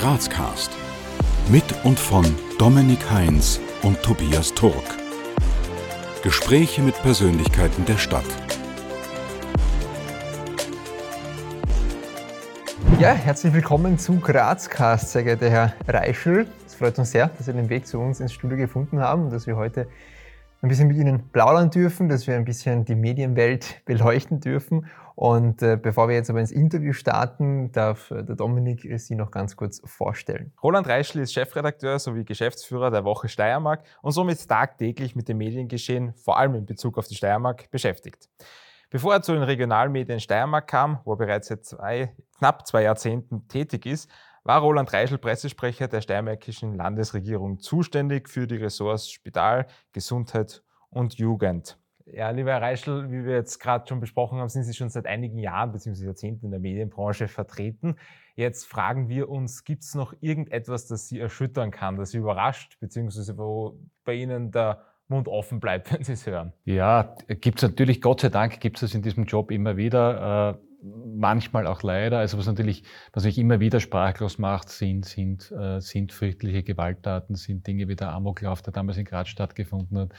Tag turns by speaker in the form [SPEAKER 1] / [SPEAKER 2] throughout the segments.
[SPEAKER 1] Grazcast. Mit und von Dominik Heinz und Tobias Turk. Gespräche mit Persönlichkeiten der Stadt.
[SPEAKER 2] Ja, herzlich willkommen zu Grazcast, sehr geehrter Herr Reischl. Es freut uns sehr, dass Sie den Weg zu uns ins Studio gefunden haben und dass wir heute ein bisschen mit Ihnen plaudern dürfen, dass wir ein bisschen die Medienwelt beleuchten dürfen. Und äh, bevor wir jetzt aber ins Interview starten, darf äh, der Dominik Sie noch ganz kurz vorstellen.
[SPEAKER 3] Roland Reischl ist Chefredakteur sowie Geschäftsführer der Woche Steiermark und somit tagtäglich mit dem Mediengeschehen, vor allem in Bezug auf die Steiermark, beschäftigt. Bevor er zu den Regionalmedien Steiermark kam, wo er bereits seit zwei, knapp zwei Jahrzehnten tätig ist, war Roland Reischl Pressesprecher der steiermärkischen Landesregierung zuständig für die Ressorts Spital, Gesundheit und Jugend. Ja, lieber Herr Reischl, wie wir jetzt gerade schon besprochen haben, sind Sie schon seit einigen Jahren bzw. Jahrzehnten in der Medienbranche vertreten. Jetzt fragen wir uns, gibt es noch irgendetwas, das Sie erschüttern kann, das Sie überrascht, beziehungsweise wo bei Ihnen der Mund offen bleibt, wenn Sie es hören?
[SPEAKER 4] Ja, gibt es natürlich, Gott sei Dank gibt es in diesem Job immer wieder. Äh, manchmal auch leider. Also was natürlich, was mich immer wieder sprachlos macht, sind, sind, äh, sind fürchtliche Gewalttaten, sind Dinge wie der Amoklauf, der damals in Graz stattgefunden hat.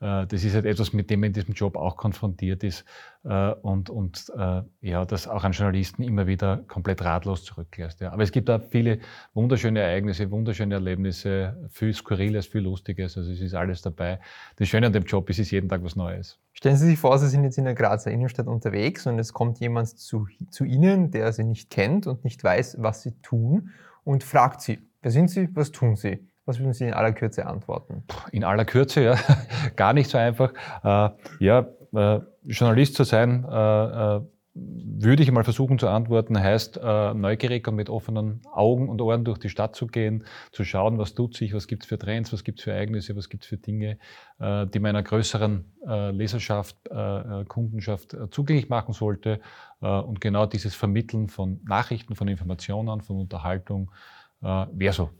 [SPEAKER 4] Äh, das ist halt etwas, mit dem man in diesem Job auch konfrontiert ist und, und äh, ja, das auch an Journalisten immer wieder komplett ratlos zurücklässt. Ja. Aber es gibt auch viele wunderschöne Ereignisse, wunderschöne Erlebnisse, viel Skurriles, viel Lustiges. Also es ist alles dabei. Das Schöne an dem Job ist, es ist jeden Tag was Neues.
[SPEAKER 2] Stellen Sie sich vor, Sie sind jetzt in der Grazer Innenstadt unterwegs und es kommt jemand zu, zu Ihnen, der Sie nicht kennt und nicht weiß, was Sie tun und fragt Sie, wer sind Sie, was tun Sie? Was würden Sie in aller Kürze antworten?
[SPEAKER 4] In aller Kürze, ja, gar nicht so einfach. Äh, ja, äh, Journalist zu sein, äh, äh würde ich mal versuchen zu antworten, heißt äh, neugierig und mit offenen Augen und Ohren durch die Stadt zu gehen, zu schauen, was tut sich, was gibt es für Trends, was gibt es für Ereignisse, was gibt es für Dinge, äh, die meiner größeren äh, Leserschaft, äh, äh, Kundenschaft äh, zugänglich machen sollte. und genau dieses Vermitteln von Nachrichten, von Informationen, von Unterhaltung wäre so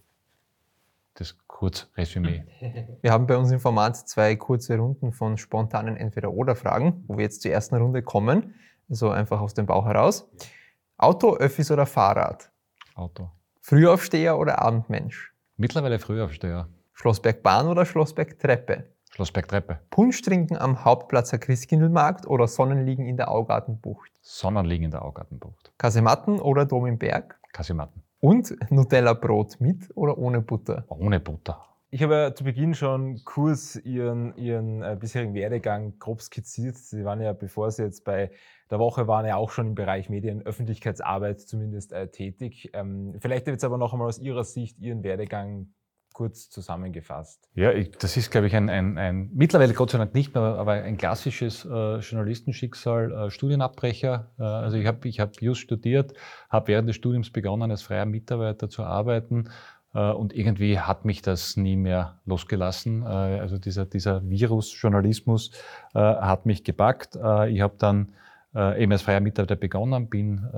[SPEAKER 4] das Kurzresümee.
[SPEAKER 2] Wir haben bei uns im Format zwei kurze Runden von spontanen Entweder-Oder-Fragen, wo wir jetzt zur ersten Runde kommen so einfach aus dem Bauch heraus. Auto, Öffis oder Fahrrad?
[SPEAKER 4] Auto.
[SPEAKER 2] Frühaufsteher oder Abendmensch?
[SPEAKER 4] Mittlerweile Frühaufsteher.
[SPEAKER 2] Schlossbergbahn oder Schlossbergtreppe?
[SPEAKER 4] Schlossbergtreppe.
[SPEAKER 2] Punsch trinken am Hauptplatzer Christkindlmarkt oder Sonnenliegen in der Augartenbucht?
[SPEAKER 4] Sonnenliegen in der Augartenbucht.
[SPEAKER 2] Kasematten oder Dom im Berg?
[SPEAKER 4] Kasematten.
[SPEAKER 2] Und Nutella-Brot mit oder ohne Butter?
[SPEAKER 4] Ohne Butter.
[SPEAKER 3] Ich habe ja zu Beginn schon kurz Ihren, Ihren äh, bisherigen Werdegang grob skizziert. Sie waren ja, bevor Sie jetzt bei der Woche waren, ja auch schon im Bereich Medien, Öffentlichkeitsarbeit zumindest äh, tätig. Ähm, vielleicht jetzt aber noch einmal aus Ihrer Sicht Ihren Werdegang kurz zusammengefasst.
[SPEAKER 4] Ja, ich, das ist, glaube ich, ein, ein, ein, mittlerweile Gott sei Dank nicht mehr, aber ein klassisches äh, Journalistenschicksal, äh, Studienabbrecher. Äh, also ich habe ich hab just studiert, habe während des Studiums begonnen, als freier Mitarbeiter zu arbeiten äh, und irgendwie hat mich das nie mehr losgelassen. Äh, also dieser, dieser Virus-Journalismus äh, hat mich gepackt. Ich habe dann eben als freier Mitarbeiter begonnen, bin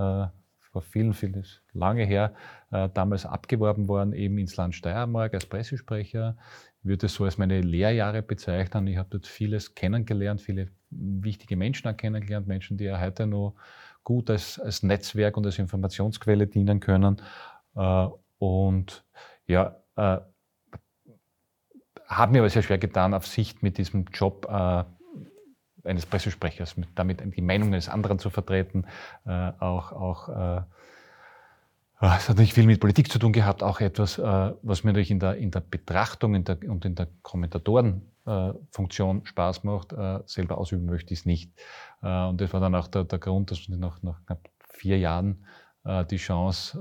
[SPEAKER 4] vor vielen, vielen, lange her, damals abgeworben worden, eben ins Land Steiermark als Pressesprecher. Ich würde es so als meine Lehrjahre bezeichnen. Ich habe dort vieles kennengelernt, viele wichtige Menschen kennengelernt, Menschen, die ja heute noch gut als, als Netzwerk und als Informationsquelle dienen können. Und ja, äh, habe mir aber sehr schwer getan, auf Sicht mit diesem Job äh, eines Pressesprechers, mit, damit die Meinung eines anderen zu vertreten, äh, auch, auch äh, äh, es hat nicht viel mit Politik zu tun gehabt, auch etwas, äh, was mir natürlich in der, in der Betrachtung in der, und in der Kommentatorenfunktion Spaß macht, selber ausüben möchte ich es nicht. und das war dann auch der, der Grund, dass ich nach, nach knapp vier Jahren äh, die Chance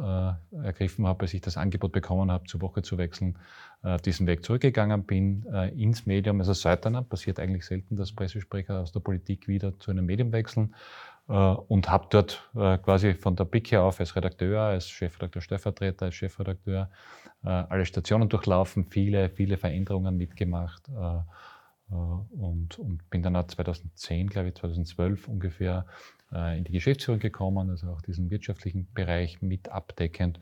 [SPEAKER 4] äh, ergriffen habe, als ich das Angebot bekommen habe, zur Woche zu wechseln, äh, diesen Weg zurückgegangen bin ins Medium. Also seitdem passiert eigentlich selten, dass Pressesprecher aus der Politik wieder zu einem Medium wechseln und habe dort quasi von der Pick her auf als Redakteur, als Chefredakteur, Stellvertreter, als Chefredakteur alle Stationen durchlaufen, viele, viele Veränderungen mitgemacht und, und bin dann auch 2010, glaube ich, 2012 ungefähr äh, in die Geschäftsführung gekommen, also auch diesen wirtschaftlichen Bereich mit abdeckend.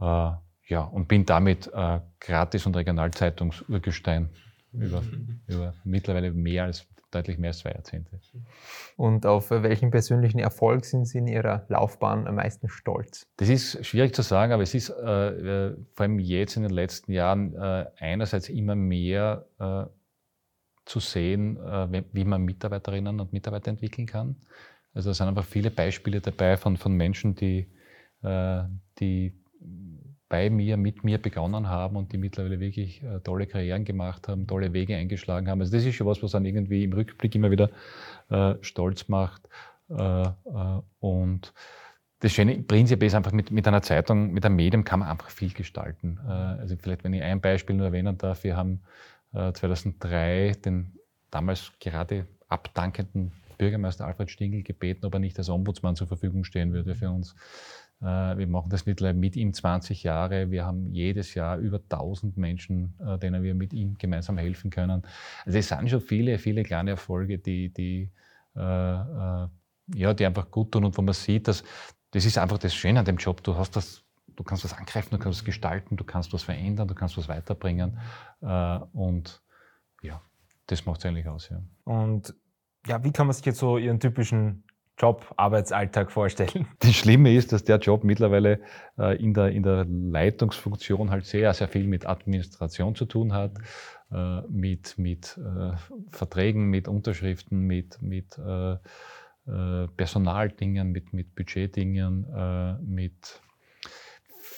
[SPEAKER 4] Äh, ja, und bin damit äh, Gratis- und Regionalzeitungsurgestein über, über mittlerweile mehr als deutlich mehr als zwei Jahrzehnte.
[SPEAKER 2] Und auf welchen persönlichen Erfolg sind Sie in Ihrer Laufbahn am meisten stolz?
[SPEAKER 4] Das ist schwierig zu sagen, aber es ist äh, vor allem jetzt in den letzten Jahren äh, einerseits immer mehr äh, zu sehen, äh, wie man Mitarbeiterinnen und Mitarbeiter entwickeln kann. Also es sind einfach viele Beispiele dabei von, von Menschen, die, äh, die bei mir, mit mir begonnen haben und die mittlerweile wirklich äh, tolle Karrieren gemacht haben, tolle Wege eingeschlagen haben. Also das ist schon was, was dann irgendwie im Rückblick immer wieder äh, stolz macht. Und das Schöne Prinzip ist einfach mit, mit einer Zeitung, mit einem Medium kann man einfach viel gestalten. Also vielleicht, wenn ich ein Beispiel nur erwähnen darf, wir haben 2003 äh, den damals gerade abdankenden Bürgermeister Alfred Stingel gebeten, ob er nicht als Ombudsmann zur Verfügung stehen würde für uns. Äh, wir machen das mittlerweile mit ihm 20 Jahre. Wir haben jedes Jahr über 1000 Menschen, äh, denen wir mit ihm gemeinsam helfen können. Also es sind schon viele, viele kleine Erfolge, die, die, äh, ja, die einfach gut tun und wo man sieht, dass das ist einfach das Schöne an dem Job. Du hast das, du kannst was angreifen, du kannst was gestalten, du kannst was verändern, du kannst was weiterbringen. und ja, das macht es eigentlich aus. Ja.
[SPEAKER 3] Und ja, wie kann man sich jetzt so Ihren typischen Job, Arbeitsalltag vorstellen?
[SPEAKER 4] Das Schlimme ist, dass der Job mittlerweile äh, in, der, in der Leitungsfunktion halt sehr, sehr viel mit Administration zu tun hat, äh, mit, mit äh, Verträgen, mit Unterschriften, mit, mit Personaldingen, mit, mit Budgetdingen, mit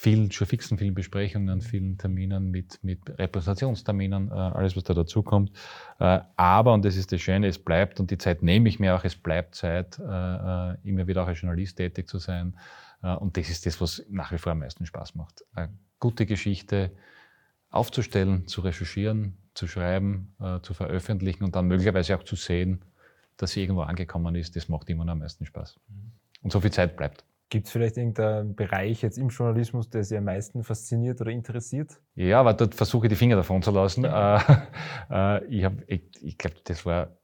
[SPEAKER 4] vielen, schon fixen vielen Besprechungen, vielen Terminen mit, mit Repräsentationsterminen, äh, alles, was da dazukommt. Äh, aber, und das ist das Schöne, es bleibt, und die Zeit nehme ich mir auch, es bleibt Zeit, äh, immer wieder auch als Journalist tätig zu sein. Und das ist das, was nach wie vor am meisten Spaß macht. Eine gute Geschichte aufzustellen, zu recherchieren, zu schreiben, zu veröffentlichen und dann möglicherweise auch zu sehen, dass sie irgendwo angekommen ist, das macht immer noch am meisten Spaß. Und so viel Zeit bleibt.
[SPEAKER 3] Gibt es vielleicht irgendeinen Bereich jetzt im Journalismus, der Sie am meisten fasziniert oder interessiert?
[SPEAKER 4] Ja, aber dort versuche ich die Finger davon zu lassen. äh, äh, ich ich, ich glaube, das war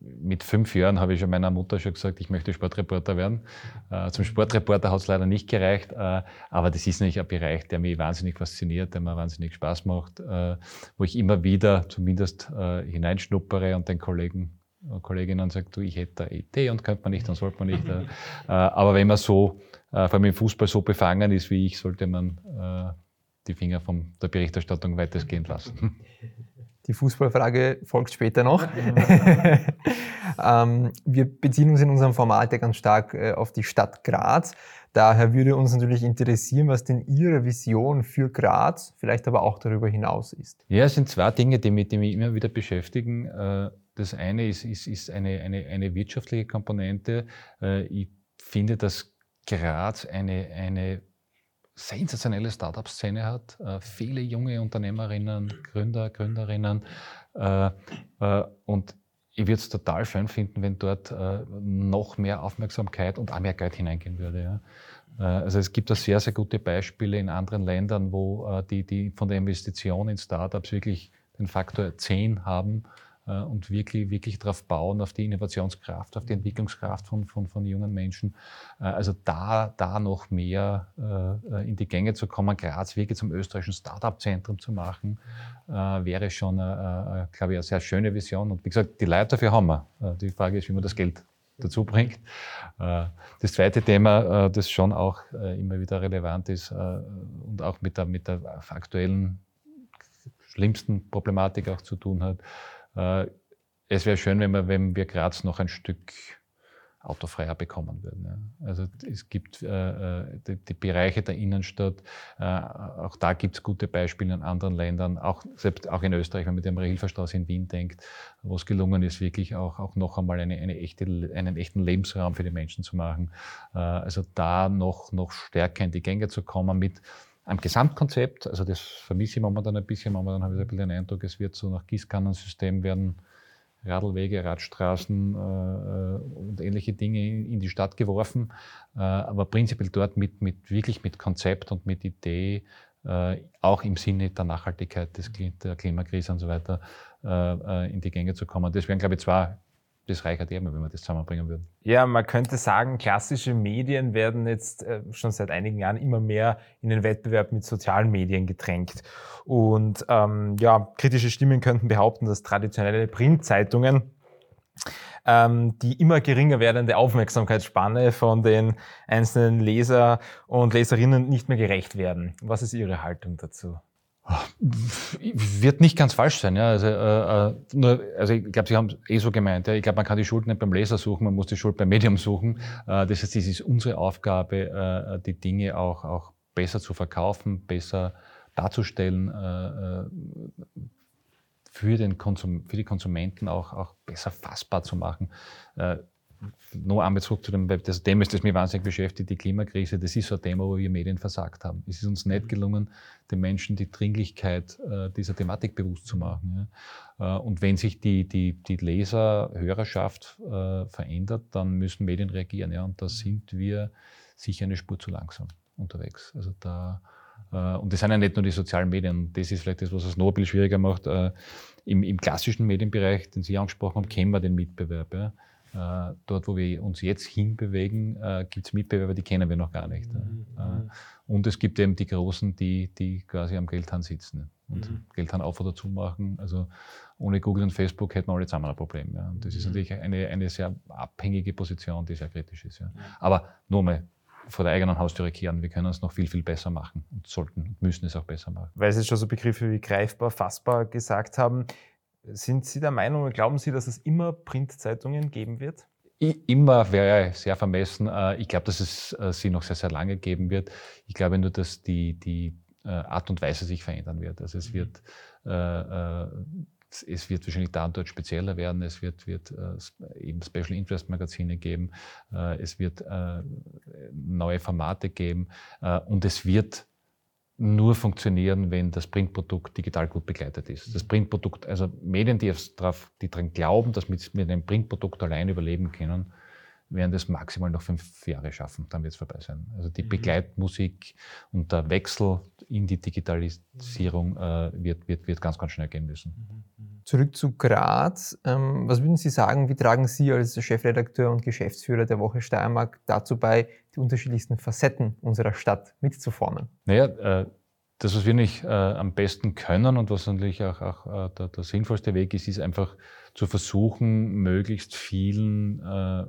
[SPEAKER 4] mit fünf Jahren habe ich schon meiner Mutter schon gesagt, ich möchte Sportreporter werden. Äh, zum Sportreporter hat es leider nicht gereicht, äh, aber das ist natürlich ein Bereich, der mich wahnsinnig fasziniert, der mir wahnsinnig Spaß macht, äh, wo ich immer wieder zumindest äh, hineinschnuppere und den Kollegen Kolleginnen sagt, du, ich hätte eine Idee und könnte man nicht, dann sollte man nicht. Äh, äh, aber wenn man so, äh, vor allem im Fußball so befangen ist wie ich, sollte man äh, die Finger von der Berichterstattung weitestgehend lassen.
[SPEAKER 2] Die Fußballfrage folgt später noch. ähm, wir beziehen uns in unserem Format ja ganz stark äh, auf die Stadt Graz. Daher würde uns natürlich interessieren, was denn Ihre Vision für Graz, vielleicht aber auch darüber hinaus ist.
[SPEAKER 4] Ja, es sind zwei Dinge, die mich, die mich immer wieder beschäftigen. Äh, das eine ist, ist, ist eine, eine, eine wirtschaftliche Komponente. Äh, ich finde, dass Graz eine, eine sensationelle Startup-Szene hat. Äh, viele junge Unternehmerinnen, Gründer, Gründerinnen. Äh, und ich würde es total schön finden, wenn dort noch mehr Aufmerksamkeit und auch mehr Geld hineingehen würde. Also es gibt da sehr, sehr gute Beispiele in anderen Ländern, wo die, die von der Investition in Startups wirklich den Faktor 10 haben und wirklich, wirklich darauf bauen, auf die Innovationskraft, auf die Entwicklungskraft von, von, von jungen Menschen. Äh, also da, da noch mehr äh, in die Gänge zu kommen, Graz wirklich zum österreichischen Start-up-Zentrum zu machen, wäre schon, glaube ich, eine sehr schöne Vision. Und wie gesagt, die Leute dafür haben wir. Die Frage ist, wie man das Geld dazu bringt. Das zweite Thema, das schon auch immer wieder relevant ist und auch mit der, mit der aktuellen schlimmsten Problematik auch zu tun hat, äh, es wäre schön, wenn wir, wenn wir Graz noch ein Stück autofreier bekommen würden. Also es gibt äh, äh, die, Bereiche der Innenstadt, äh, auch da gibt es gute Beispiele in anderen Ländern, auch selbst auch in Österreich, wenn man mit der Marilferstraße in Wien denkt, wo es gelungen ist, wirklich auch, auch noch einmal eine, eine echte, einen echten Lebensraum für die Menschen zu machen. Äh, also da noch, noch stärker in die Gänge zu kommen mit am Gesamtkonzept, also das vermisse ich momentan ein bisschen, momentan habe ich ein bisschen den Eindruck, es wird so nach Gießkannensystem werden Radlwege, Radstraßen äh, äh, und ähnliche Dinge in die Stadt geworfen, äh, aber prinzipiell dort mit, mit, wirklich mit Konzept und mit Idee, äh, auch im Sinne der Nachhaltigkeit des, der Klimakrise und so weiter, äh, äh, in die Gänge zu kommen. Das wären, glaube ich, zwei das reichert immer, wenn wir das zusammenbringen würden.
[SPEAKER 3] Ja, man könnte sagen, klassische Medien werden jetzt äh, schon seit einigen Jahren immer mehr in den Wettbewerb mit sozialen Medien gedrängt. Und ähm, ja, kritische Stimmen könnten behaupten, dass traditionelle Printzeitungen ähm, die immer geringer werdende Aufmerksamkeitsspanne von den einzelnen Leser und Leserinnen nicht mehr gerecht werden. Was ist Ihre Haltung dazu?
[SPEAKER 4] Wird nicht ganz falsch sein. Ja. Also, äh, äh nur, also ich glaube, Sie haben es eh so gemeint. Ja. Ich glaube, man kann die Schuld nicht beim Leser suchen, man muss die Schuld beim Medium suchen. Äh, das heißt, es ist unsere Aufgabe, äh, die Dinge auch, auch besser zu verkaufen, besser darzustellen, äh, äh, für, den Konsum, für die Konsumenten auch, auch besser fassbar zu machen. Noch einmal zurück zu dem, das Thema ist, das mich wahnsinnig beschäftigt, die Klimakrise. Das ist so ein Thema, wo wir Medien versagt haben. Es ist uns nicht gelungen, den Menschen die Dringlichkeit äh, dieser Thematik bewusst zu machen. Ja. Äh, und wenn sich die, die, die Leser, Hörerschaft äh, verändert, dann müssen Medien reagieren. Ja. Und da sind wir sicher eine Spur zu langsam unterwegs. Also da, und das sind ja nicht nur die sozialen Medien. Das ist vielleicht das, was es noch ein bisschen schwieriger macht. Im, im klassischen Medienbereich, den Sie angesprochen haben, kennen wir den Mitbewerb. Ja. Äh, dort, wo wir uns jetzt hinbewegen, gibt es Mitbewerber, die kennen wir noch gar nicht. Mhm. Und es gibt eben die Großen, die, die quasi am Geldhahn sitzen und mhm. Geldhahn auf oder zu machen. Also ohne Google und Facebook hätten wir alle zusammen ein Problem. Ja. Und das ist mhm. natürlich eine, eine sehr abhängige Position, die sehr kritisch ist. Ja. Aber nur mal, vor der eigenen Haustüre kehren. Wir können es noch viel, viel besser machen und sollten und müssen es auch besser machen.
[SPEAKER 3] Weil Sie schon so Begriffe wie greifbar, fassbar gesagt haben. Sind Sie der Meinung glauben Sie, dass es immer Printzeitungen geben wird?
[SPEAKER 4] Immer wäre sehr vermessen. Äh, ich glaube, dass es äh, sie noch sehr, sehr lange geben wird. Ich glaube nur, dass die, die äh, Art und Weise sich verändern wird. Also es mhm. wird es wird wahrscheinlich da und dort spezieller werden. Es wird, wird äh, eben Special Interest Magazine geben. Äh, es wird neue Formate geben. Und es wird nur funktionieren, wenn das Printprodukt digital gut begleitet ist. Das Printprodukt, also Medien, die, darauf, die daran glauben, dass wir mit einem Printprodukt allein überleben können, werden das maximal noch fünf Jahre schaffen, dann wird es vorbei sein. Also die mhm. Begleitmusik und der Wechsel in die Digitalisierung äh, wird, wird, wird ganz, ganz schnell gehen müssen.
[SPEAKER 2] Mhm. Mhm. Zurück zu Graz. Ähm, was würden Sie sagen, wie tragen Sie als Chefredakteur und Geschäftsführer der Woche Steiermark dazu bei, die unterschiedlichsten Facetten unserer Stadt mitzuformen?
[SPEAKER 4] Naja, äh, das, was wir nicht äh, am besten können und was natürlich auch, auch äh, der, der, sinnvollste Weg ist, ist einfach zu versuchen, möglichst vielen äh,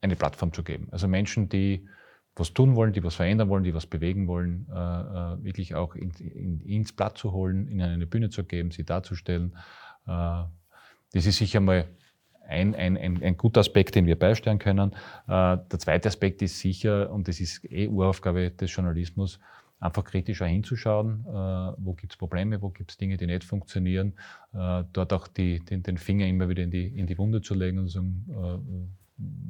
[SPEAKER 4] eine Plattform zu geben. Also Menschen, die was tun wollen, die was verändern wollen, die was bewegen wollen, äh, äh, wirklich auch in, in, ins Blatt zu holen, ihnen eine Bühne zu geben, sie darzustellen. Das ist sicher mal ein, ein, ein, ein, guter Aspekt, den wir beisteuern können. Äh, der zweite Aspekt ist sicher, und das ist eh Uraufgabe des Journalismus, einfach kritischer hinzuschauen, äh, wo gibt es Probleme, wo gibt es Dinge, die nicht funktionieren, äh, dort auch die, den, den, Finger immer wieder in die, in die Wunde zu legen und zu sagen,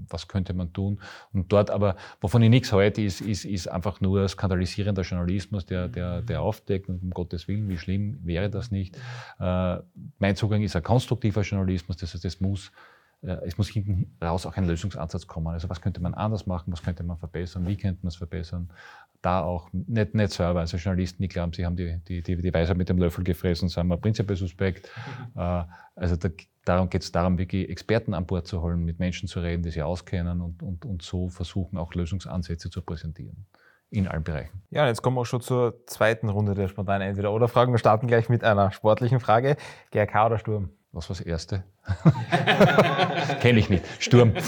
[SPEAKER 4] was könnte man tun. Und dort aber, wovon ich nichts halte, ist, ist, ist einfach nur skandalisierender Journalismus, der, der, der aufdeckt, und um Gottes Willen, wie schlimm wäre das nicht. Äh, mein Zugang ist ein konstruktiver Journalismus, das heißt, es muss äh, es muss hinten raus auch ein Lösungsansatz kommen. Also was könnte man anders machen, was könnte man verbessern, wie könnte man es verbessern. Da auch nicht, nicht selber, also Journalisten, die glauben, sie haben die, die, die, die Weisheit mit dem Löffel gefressen, sind wir prinzipiell suspekt. Mhm. Also da, darum geht es darum, wirklich Experten an Bord zu holen, mit Menschen zu reden, die sie auskennen und, und, und so versuchen, auch Lösungsansätze zu präsentieren in allen Bereichen.
[SPEAKER 3] Ja, jetzt kommen wir auch schon zur zweiten Runde der spontanen Entweder-Oder-Fragen. Wir starten gleich mit einer sportlichen Frage. GRK oder Sturm?
[SPEAKER 4] Was war das erste? Kenne ich nicht. Sturm.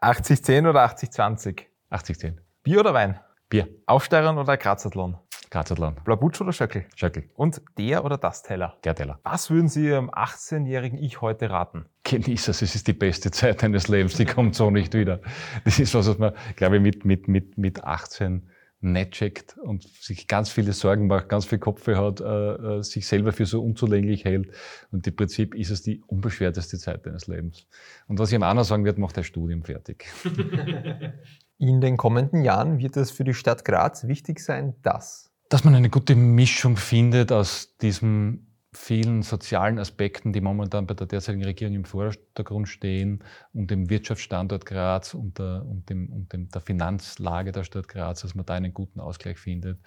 [SPEAKER 3] 80-10 oder 80-20?
[SPEAKER 4] 80-10.
[SPEAKER 3] Bier oder Wein?
[SPEAKER 4] Bier.
[SPEAKER 3] Aufsteigern oder Grazathlon?
[SPEAKER 4] Grazathlon.
[SPEAKER 3] Blabutsch oder Schöckel?
[SPEAKER 4] Schöckel.
[SPEAKER 3] Und der oder das Teller?
[SPEAKER 4] Der Teller.
[SPEAKER 3] Was würden Sie Ihrem 18-jährigen Ich heute raten?
[SPEAKER 4] Genieß es, es ist die beste Zeit deines Lebens, die kommt so nicht wieder. Das ist was, was man, glaube ich, mit, mit, mit, mit 18 nicht checkt und sich ganz viele Sorgen macht, ganz viel Kopfe hat, äh, äh, sich selber für so unzulänglich hält. Und im Prinzip ist es die unbeschwerteste Zeit deines Lebens. Und was ich ihm auch noch sagen wird, macht das Studium fertig.
[SPEAKER 2] In den kommenden Jahren wird es für die Stadt Graz wichtig sein, dass
[SPEAKER 4] dass man eine gute Mischung findet aus diesem vielen sozialen Aspekten, die momentan bei der derzeitigen Regierung im Vordergrund stehen und dem Wirtschaftsstandort Graz und der, und dem, und dem, der Finanzlage der Stadt Graz, dass man da einen guten Ausgleich findet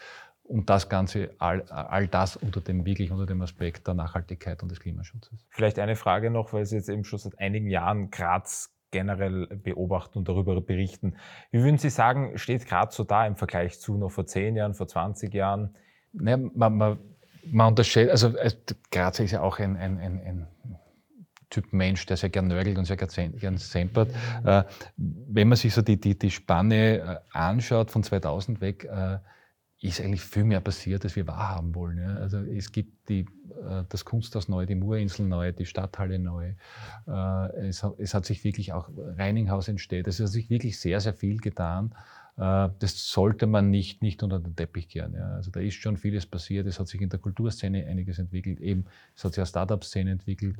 [SPEAKER 4] und das Ganze, all, all das unter dem, wirklich unter dem Aspekt der Nachhaltigkeit und des Klimaschutzes.
[SPEAKER 3] Vielleicht eine Frage noch, weil Sie jetzt eben schon seit einigen Jahren Graz generell beobachten und darüber berichten. Wie würden Sie sagen, steht Graz so da im Vergleich zu noch vor zehn Jahren, vor 20 Jahren?
[SPEAKER 4] Naja, man, man man unterschätzt, also, also Graz ist ja auch ein, ein, ein, ein Typ Mensch, der sehr gern nörgelt und sehr gern sempert. Äh, wenn man sich so die, die, die Spanne äh, anschaut von 2000 weg, äh, ist eigentlich viel mehr passiert, als wir wahrhaben wollen. Ja. Also es gibt die, äh, das Kunsthaus neu, die Murinsel neu, die Stadthalle neu. Äh, es, es, hat sich wirklich auch Reininghaus entsteht. Es hat sich wirklich sehr, sehr viel getan. Äh, das sollte man nicht, nicht unter den Teppich kehren. Ja. Also da ist schon vieles passiert. Es hat sich in der Kulturszene einiges entwickelt. Eben, es hat sich eine Startup-Szene entwickelt.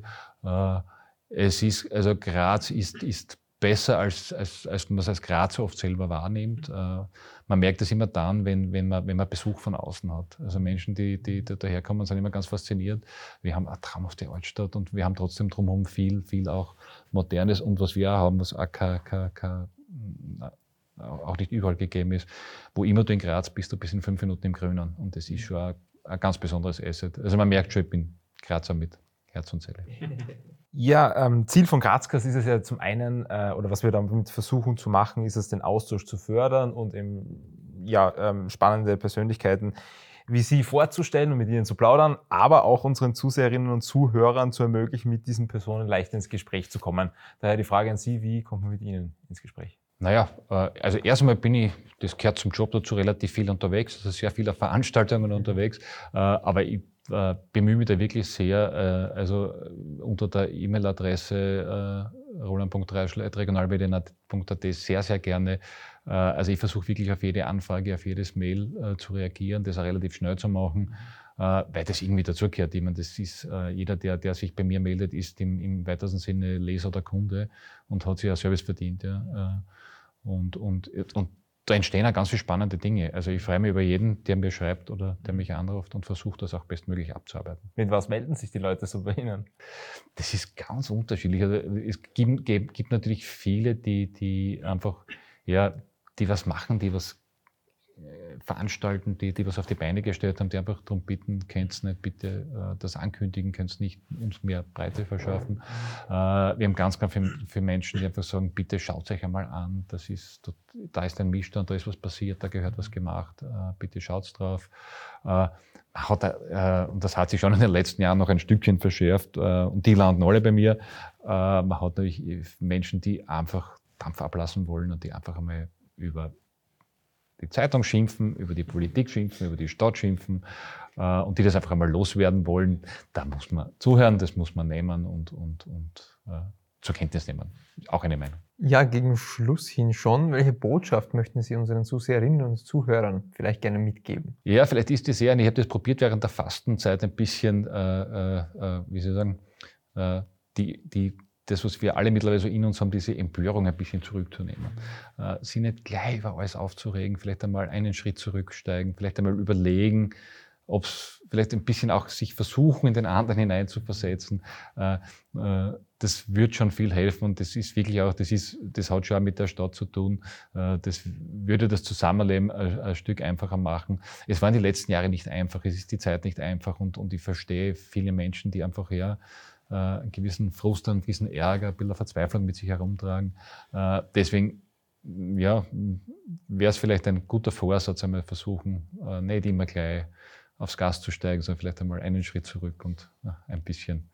[SPEAKER 4] Es ist, also Graz ist, ist besser, als, als, als man es als Grazer oft selber wahrnimmt. Äh, man merkt es immer dann, wenn, wenn, man, wenn man Besuch von außen hat. Also Menschen, die, die, die daherkommen, sind immer ganz fasziniert. Wir haben eine traumhafte Altstadt und wir haben trotzdem drumherum viel, viel auch Modernes und was wir auch haben, was auch, kein, kein, kein, auch nicht überall gegeben ist. Wo immer du in Graz bist, du bist in fünf Minuten im Grünen und das ist schon ein, ein ganz besonderes Asset. Also man merkt schon, ich bin Grazer mit Herz und Seele.
[SPEAKER 3] Ja, ähm, Ziel von Grazcast ist es ja zum einen, äh, oder was wir damit versuchen zu machen, ist es, den Austausch zu fördern und eben, ja, ähm, spannende Persönlichkeiten wie Sie vorzustellen und mit ihnen zu plaudern, aber auch unseren Zuseherinnen und Zuhörern zu ermöglichen, mit diesen Personen leicht ins Gespräch zu kommen. Daher die Frage an Sie, wie kommt man mit Ihnen ins Gespräch?
[SPEAKER 4] Naja, äh, also erstmal bin ich, das gehört zum Job dazu, relativ viel unterwegs, also sehr viele Veranstaltungen unterwegs, äh, aber ich bemühe mich da wirklich sehr, äh, also äh, unter der E-Mail-Adresse äh, roland.reischl.regionalmedien.at sehr, sehr gerne. Äh, also ich versuche wirklich auf jede Anfrage, auf jedes Mail äh, zu reagieren, das auch relativ schnell zu machen, äh, weil das irgendwie dazugehört. Ich meine, das ist, äh, jeder, der, der sich bei mir meldet, ist im, im weitesten Sinne Leser oder Kunde und hat sich ein Service verdient. Ja. Äh, und, und, und da entstehen auch ganz viele spannende Dinge. Also ich freue mich über jeden, der mir schreibt oder der mich anruft und versucht, das auch bestmöglich abzuarbeiten.
[SPEAKER 3] Mit was melden sich die Leute so bei Ihnen?
[SPEAKER 4] Das ist ganz unterschiedlich. Also es gibt, gibt natürlich viele, die, die einfach, ja, die was machen, die was veranstalten, die, die was auf die Beine gestellt haben, die einfach darum bitten, könnt nicht bitte äh, das ankündigen, könnt nicht uns mehr Breite verschaffen. Äh, wir haben ganz, ganz viele, Menschen, die einfach sagen, bitte schaut euch einmal an, das ist, da ist ein Missstand, da ist was passiert, da gehört was gemacht, äh, bitte schaut drauf. Äh, hat, äh, und das hat sich schon in den letzten Jahren noch ein Stückchen verschärft äh, und die landen alle bei mir. man hat natürlich Menschen, die einfach Dampf ablassen wollen und die einfach einmal über die Zeitung schimpfen, über die Politik schimpfen, über die Stadt schimpfen äh, und die das einfach einmal loswerden wollen, da muss man zuhören, das muss man nehmen und, und, und äh, zur Kenntnis nehmen. Auch eine Meinung.
[SPEAKER 2] Ja, gegen Schluss hin schon. Welche Botschaft möchten Sie unseren Zuseherinnen und Zuhörern vielleicht gerne mitgeben?
[SPEAKER 4] Ja, vielleicht ist das eher, ich habe das probiert während der Fastenzeit ein bisschen, äh, äh, äh wie Sie sagen, äh, die, die das, was wir alle mittlerweile so in uns haben, diese Empörung ein bisschen zurückzunehmen. Äh, sie nicht gleich über alles aufzuregen, vielleicht einmal einen Schritt zurücksteigen, vielleicht einmal überlegen, ob es vielleicht ein bisschen auch sich versuchen, in den anderen hineinzuversetzen. Äh, äh, das wird schon viel helfen und das ist wirklich auch, das ist, das hat schon auch mit der Stadt zu tun. Äh, das würde das Zusammenleben ein, ein, Stück einfacher machen. Es waren die letzten Jahre nicht einfach, es ist die Zeit nicht einfach und, und ich verstehe viele Menschen, die einfach, ja, äh, einen gewissen Frust, einen gewissen Ärger, ein bisschen Verzweiflung mit sich herumtragen. Äh, deswegen ja, wäre es vielleicht ein guter Vorsatz, einmal versuchen, äh, nicht immer gleich aufs Gas zu steigen, sondern vielleicht einmal einen Schritt zurück und ein bisschen,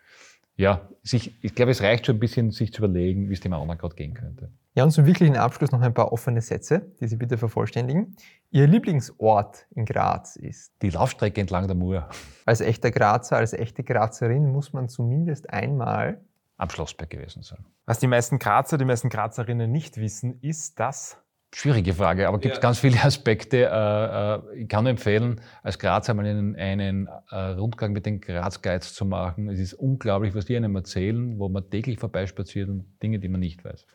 [SPEAKER 4] ja, sich, ich glaube, es reicht schon ein bisschen, sich zu überlegen, wie es dem anderen gerade gehen könnte.
[SPEAKER 2] Ja, und zum wirklichen Abschluss noch ein paar offene Sätze, die Sie bitte vervollständigen. Ihr Lieblingsort in Graz ist?
[SPEAKER 4] Die Laufstrecke entlang der Mur.
[SPEAKER 2] Als echter Grazer, als echte Grazerin muss man zumindest einmal
[SPEAKER 4] am Schlossberg gewesen sein.
[SPEAKER 3] Was die meisten Grazer, die meisten Grazerinnen nicht wissen, ist, dass
[SPEAKER 4] Schwierige Frage, aber es gibt ja. ganz viele Aspekte. Äh, äh, ich kann nur empfehlen, als Grazer mal einen, einen äh, Rundgang mit den Graz-Guides zu machen. Es ist unglaublich, was die einem erzählen, wo man täglich vorbeispaziert und Dinge, die man nicht weiß.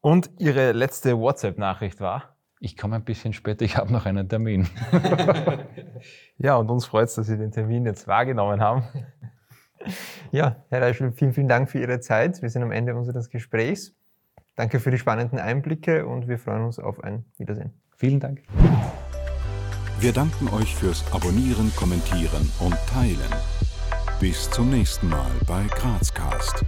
[SPEAKER 3] Und Ihre letzte WhatsApp-Nachricht war?
[SPEAKER 4] Ich komme ein bisschen später, ich habe noch einen Termin.
[SPEAKER 3] ja, und uns freut es, dass Sie den Termin jetzt wahrgenommen haben.
[SPEAKER 2] Ja, Herr Reischl, vielen, vielen Dank für Ihre Zeit. Wir sind am Ende unseres Gesprächs. Danke für die spannenden Einblicke und wir freuen uns auf ein Wiedersehen.
[SPEAKER 4] Vielen Dank.
[SPEAKER 1] Wir danken euch fürs Abonnieren, Kommentieren und Teilen. Bis zum nächsten Mal bei Grazcast.